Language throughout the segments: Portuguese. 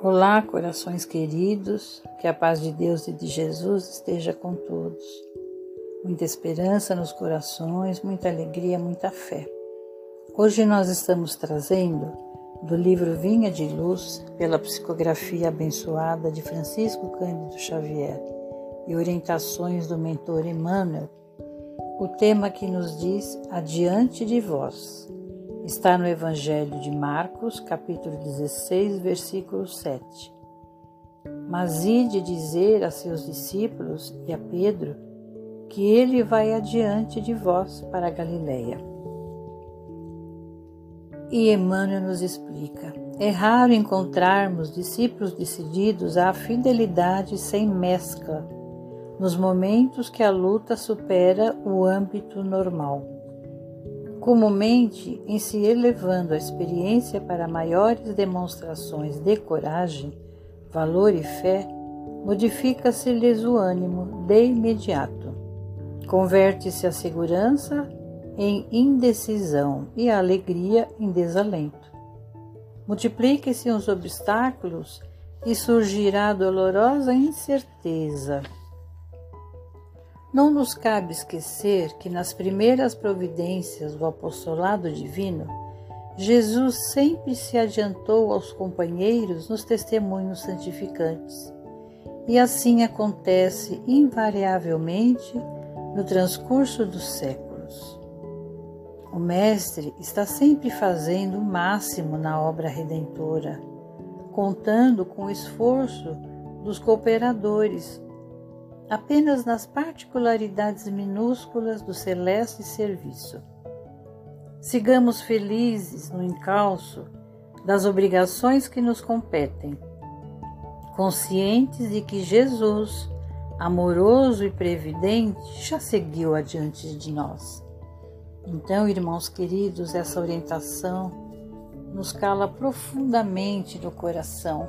Olá, corações queridos, que a paz de Deus e de Jesus esteja com todos. Muita esperança nos corações, muita alegria, muita fé. Hoje nós estamos trazendo do livro Vinha de Luz, pela psicografia abençoada de Francisco Cândido Xavier e orientações do mentor Emmanuel, o tema que nos diz Adiante de vós, Está no Evangelho de Marcos, capítulo 16, versículo 7. Mas ide dizer a seus discípulos e a Pedro que ele vai adiante de vós para a Galileia. E Emmanuel nos explica: é raro encontrarmos discípulos decididos à fidelidade sem mescla, nos momentos que a luta supera o âmbito normal. Comumente, em se elevando a experiência para maiores demonstrações de coragem, valor e fé, modifica-se-lhes o ânimo de imediato. Converte-se a segurança em indecisão e a alegria em desalento. Multipliquem-se os obstáculos e surgirá dolorosa incerteza. Não nos cabe esquecer que nas primeiras providências do apostolado divino, Jesus sempre se adiantou aos companheiros nos testemunhos santificantes. E assim acontece invariavelmente no transcurso dos séculos. O Mestre está sempre fazendo o máximo na obra redentora, contando com o esforço dos cooperadores apenas nas particularidades minúsculas do celeste serviço. Sigamos felizes no encalço das obrigações que nos competem, conscientes de que Jesus, amoroso e previdente, já seguiu adiante de nós. Então, irmãos queridos, essa orientação nos cala profundamente no coração,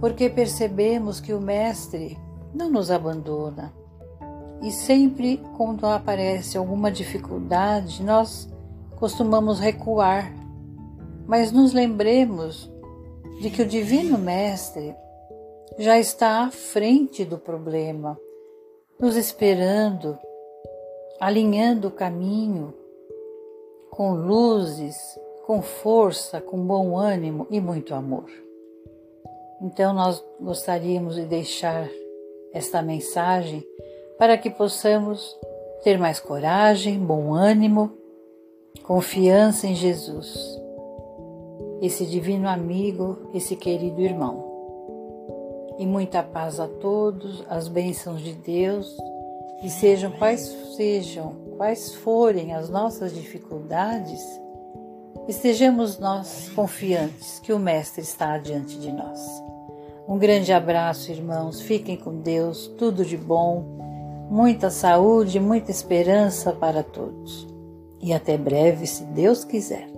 porque percebemos que o Mestre não nos abandona. E sempre quando aparece alguma dificuldade, nós costumamos recuar, mas nos lembremos de que o Divino Mestre já está à frente do problema, nos esperando, alinhando o caminho com luzes, com força, com bom ânimo e muito amor. Então, nós gostaríamos de deixar esta mensagem para que possamos ter mais coragem, bom ânimo, confiança em Jesus, esse divino amigo, esse querido irmão. E muita paz a todos, as bênçãos de Deus, e sejam quais sejam, quais forem as nossas dificuldades, estejamos nós confiantes que o Mestre está diante de nós. Um grande abraço, irmãos. Fiquem com Deus. Tudo de bom. Muita saúde, muita esperança para todos. E até breve, se Deus quiser.